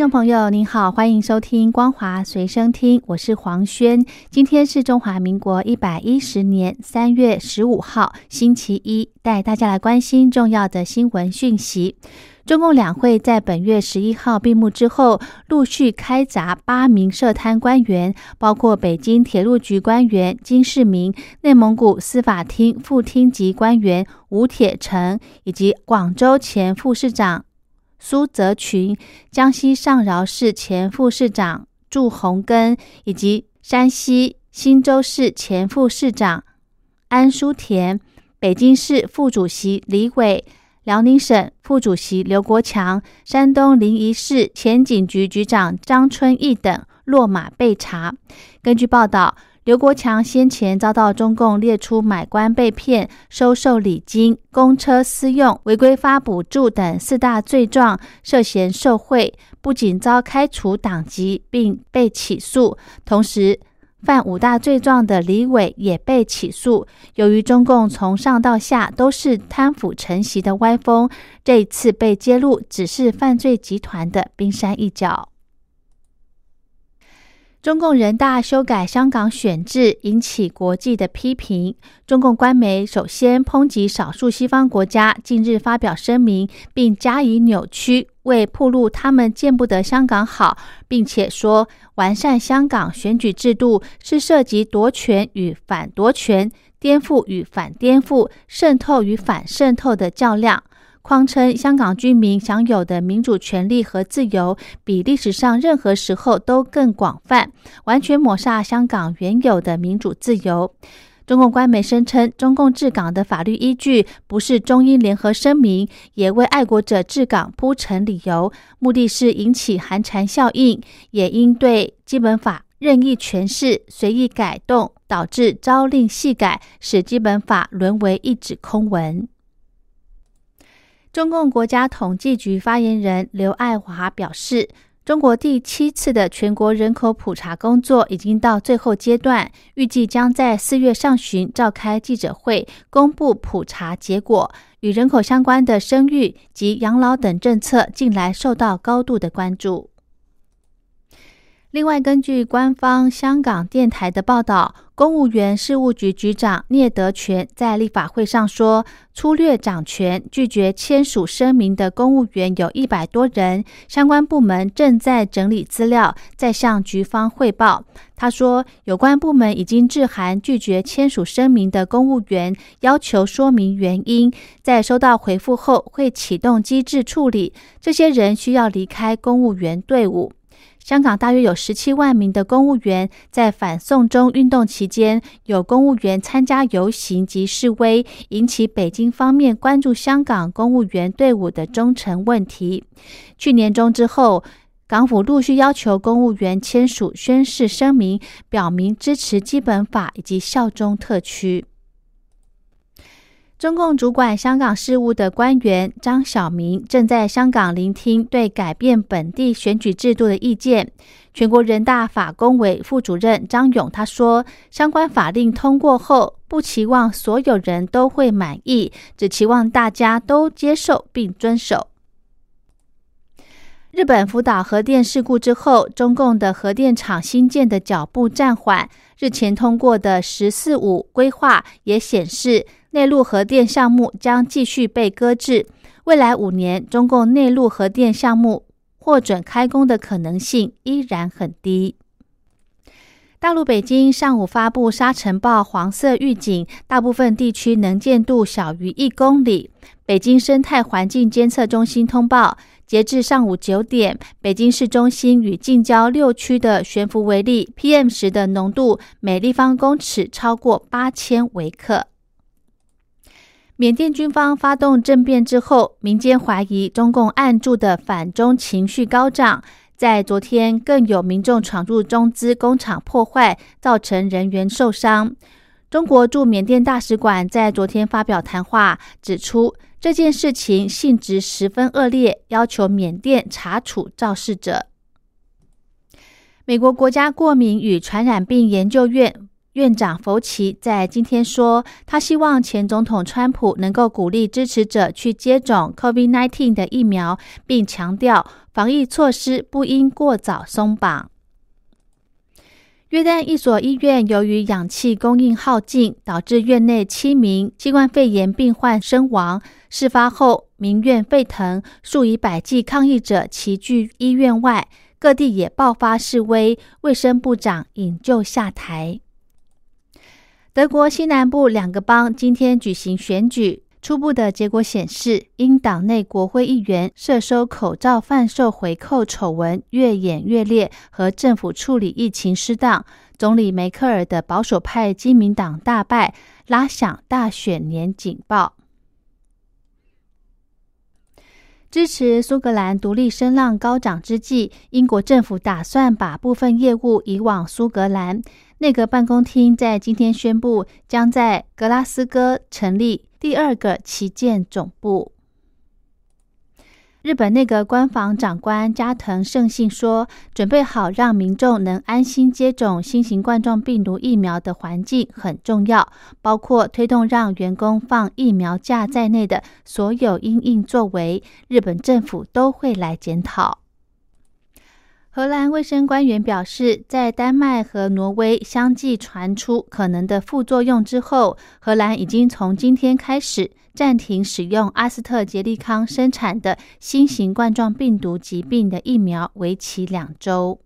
众朋友您好，欢迎收听《光华随声听》，我是黄轩。今天是中华民国一百一十年三月十五号，星期一，带大家来关心重要的新闻讯息。中共两会在本月十一号闭幕之后，陆续开闸八名涉贪官员，包括北京铁路局官员金世明、内蒙古司法厅副厅级官员吴铁城，以及广州前副市长。苏泽群、江西上饶市前副市长祝鸿根，以及山西忻州市前副市长安书田、北京市副主席李伟、辽宁省副主席刘国强、山东临沂市前警局局长张春义等落马被查。根据报道。刘国强先前遭到中共列出买官被骗、收受礼金、公车私用、违规发补助等四大罪状，涉嫌受贿，不仅遭开除党籍，并被起诉。同时，犯五大罪状的李伟也被起诉。由于中共从上到下都是贪腐成习的歪风，这一次被揭露只是犯罪集团的冰山一角。中共人大修改香港选制，引起国际的批评。中共官媒首先抨击少数西方国家近日发表声明，并加以扭曲，为铺路他们见不得香港好，并且说完善香港选举制度是涉及夺权与反夺权、颠覆与反颠覆、渗透与反渗透的较量。况称，香港居民享有的民主权利和自由，比历史上任何时候都更广泛，完全抹杀香港原有的民主自由。中共官媒声称，中共治港的法律依据不是中英联合声明，也为爱国者治港铺陈理由，目的是引起寒蝉效应，也应对基本法任意诠释、随意改动，导致朝令夕改，使基本法沦为一纸空文。中共国家统计局发言人刘爱华表示，中国第七次的全国人口普查工作已经到最后阶段，预计将在四月上旬召开记者会，公布普查结果。与人口相关的生育及养老等政策，近来受到高度的关注。另外，根据官方香港电台的报道，公务员事务局局长聂德权在立法会上说，粗略掌权、拒绝签署声明的公务员有一百多人，相关部门正在整理资料，再向局方汇报。他说，有关部门已经致函拒绝签署声明的公务员，要求说明原因，在收到回复后会启动机制处理。这些人需要离开公务员队伍。香港大约有十七万名的公务员，在反送中运动期间，有公务员参加游行及示威，引起北京方面关注香港公务员队伍的忠诚问题。去年中之后，港府陆续要求公务员签署宣誓声明，表明支持基本法以及效忠特区。中共主管香港事务的官员张晓明正在香港聆听对改变本地选举制度的意见。全国人大法工委副主任张勇他说：“相关法令通过后，不期望所有人都会满意，只期望大家都接受并遵守。”日本福岛核电事故之后，中共的核电厂新建的脚步暂缓。日前通过的“十四五”规划也显示。内陆核电项目将继续被搁置，未来五年，中共内陆核电项目获准开工的可能性依然很低。大陆北京上午发布沙尘暴黄色预警，大部分地区能见度小于一公里。北京生态环境监测中心通报，截至上午九点，北京市中心与近郊六区的悬浮微粒 PM 十的浓度每立方公尺超过八千微克。缅甸军方发动政变之后，民间怀疑中共暗助的反中情绪高涨。在昨天更有民众闯入中资工厂破坏，造成人员受伤。中国驻缅甸大使馆在昨天发表谈话，指出这件事情性质十分恶劣，要求缅甸查处肇事者。美国国家过敏与传染病研究院院长福奇在今天说，他希望前总统川普能够鼓励支持者去接种 COVID-19 的疫苗，并强调防疫措施不应过早松绑。约旦一所医院由于氧气供应耗尽，导致院内七名新冠肺炎病患身亡。事发后，民怨沸腾，数以百计抗议者齐聚医院外，各地也爆发示威。卫生部长引咎下台。德国西南部两个邦今天举行选举。初步的结果显示，因党内国会议员涉收口罩贩售回扣丑闻越演越烈，和政府处理疫情失当，总理梅克尔的保守派基民党大败，拉响大选年警报。支持苏格兰独立声浪高涨之际，英国政府打算把部分业务移往苏格兰。内阁办公厅在今天宣布，将在格拉斯哥成立。第二个旗舰总部。日本内阁官房长官加藤胜信说：“准备好让民众能安心接种新型冠状病毒疫苗的环境很重要，包括推动让员工放疫苗假在内的所有因应作为，日本政府都会来检讨。”荷兰卫生官员表示，在丹麦和挪威相继传出可能的副作用之后，荷兰已经从今天开始暂停使用阿斯特捷利康生产的新型冠状病毒疾病的疫苗，为期两周。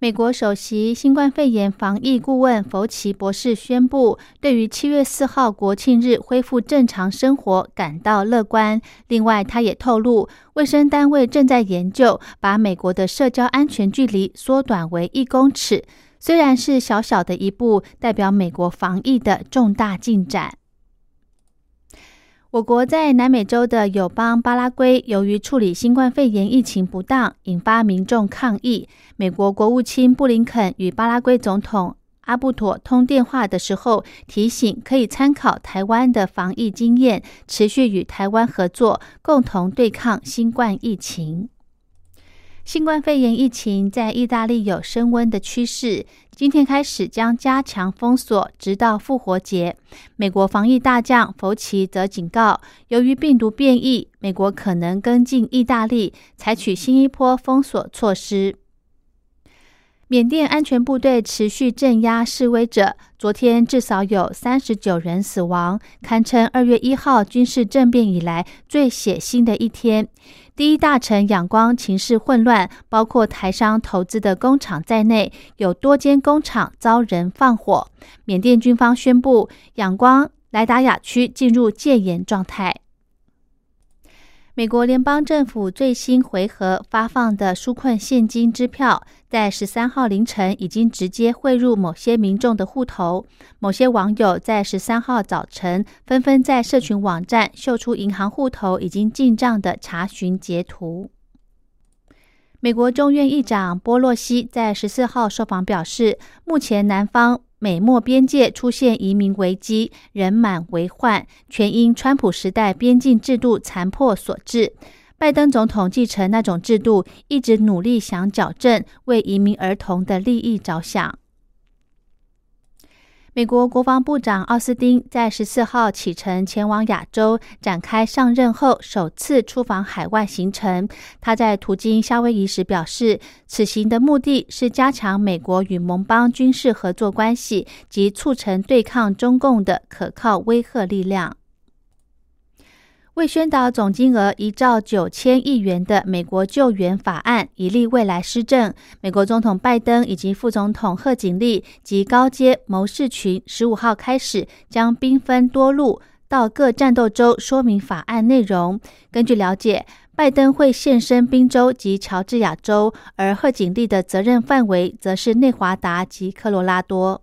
美国首席新冠肺炎防疫顾问福奇博士宣布，对于七月四号国庆日恢复正常生活感到乐观。另外，他也透露，卫生单位正在研究把美国的社交安全距离缩短为一公尺，虽然是小小的一步，代表美国防疫的重大进展。我国在南美洲的友邦巴拉圭，由于处理新冠肺炎疫情不当，引发民众抗议。美国国务卿布林肯与巴拉圭总统阿布妥通电话的时候，提醒可以参考台湾的防疫经验，持续与台湾合作，共同对抗新冠疫情。新冠肺炎疫情在意大利有升温的趋势，今天开始将加强封锁，直到复活节。美国防疫大将福奇则警告，由于病毒变异，美国可能跟进意大利，采取新一波封锁措施。缅甸安全部队持续镇压示威者，昨天至少有三十九人死亡，堪称二月一号军事政变以来最血腥的一天。第一大臣仰光情势混乱，包括台商投资的工厂在内，有多间工厂遭人放火。缅甸军方宣布，仰光莱达亚区进入戒严状态。美国联邦政府最新回合发放的纾困现金支票，在十三号凌晨已经直接汇入某些民众的户头。某些网友在十三号早晨纷纷在社群网站秀出银行户头已经进账的查询截图。美国众院议长波洛西在十四号受访表示，目前南方。美墨边界出现移民危机，人满为患，全因川普时代边境制度残破所致。拜登总统继承那种制度，一直努力想矫正，为移民儿童的利益着想。美国国防部长奥斯汀在十四号启程前往亚洲，展开上任后首次出访海外行程。他在途经夏威夷时表示，此行的目的是加强美国与盟邦军事合作关系及促成对抗中共的可靠威慑力量。为宣导总金额一兆九千亿元的美国救援法案，以利未来施政，美国总统拜登以及副总统贺锦丽及高阶谋士群十五号开始将兵分多路到各战斗州说明法案内容。根据了解，拜登会现身宾州及乔治亚州，而贺锦丽的责任范围则是内华达及科罗拉多。